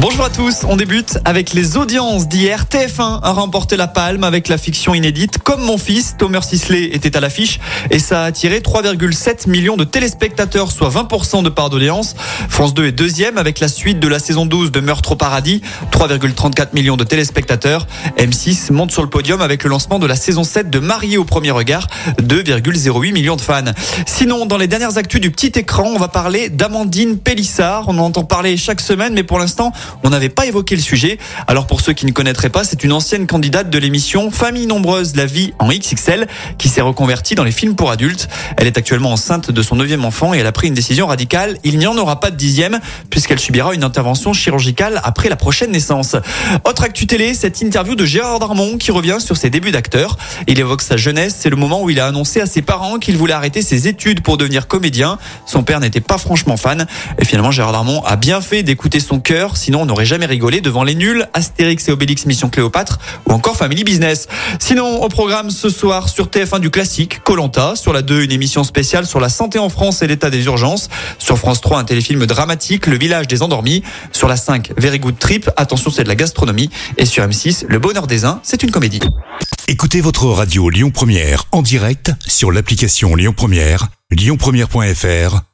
Bonjour à tous, on débute avec les audiences d'hier. TF1 a remporté la palme avec la fiction inédite Comme mon fils. Thomas Sisley était à l'affiche et ça a attiré 3,7 millions de téléspectateurs, soit 20% de part d'audience. France 2 est deuxième avec la suite de la saison 12 de Meurtre au paradis, 3,34 millions de téléspectateurs. M6 monte sur le podium avec le lancement de la saison 7 de Marié au premier regard, 2,08 millions de fans. Sinon, dans les dernières actus du petit écran, on va parler d'Amandine Pélissard. On en entend parler chaque semaine, mais pour l'instant, on n'avait pas évoqué le sujet. Alors pour ceux qui ne connaîtraient pas, c'est une ancienne candidate de l'émission Famille nombreuse, la vie en XXL, qui s'est reconvertie dans les films pour adultes. Elle est actuellement enceinte de son neuvième enfant et elle a pris une décision radicale. Il n'y en aura pas de dixième puisqu'elle subira une intervention chirurgicale après la prochaine naissance. Autre actu télé, cette interview de Gérard Darmon qui revient sur ses débuts d'acteur. Il évoque sa jeunesse. C'est le moment où il a annoncé à ses parents qu'il voulait arrêter ses études pour devenir comédien. Son père n'était pas franchement fan. Et finalement, Gérard Darmon a bien fait d'écouter son cœur. On n'aurait jamais rigolé devant les nuls, Astérix et Obélix Mission Cléopâtre ou encore Family Business. Sinon, au programme ce soir sur TF1 du classique, Colanta, sur la 2 une émission spéciale sur la santé en France et l'état des urgences, sur France 3 un téléfilm dramatique, Le village des endormis, sur la 5 Very Good Trip, attention c'est de la gastronomie, et sur M6 Le bonheur des uns, c'est une comédie. Écoutez votre radio Lyon Première en direct sur l'application Lyon Première, lyonpremière.fr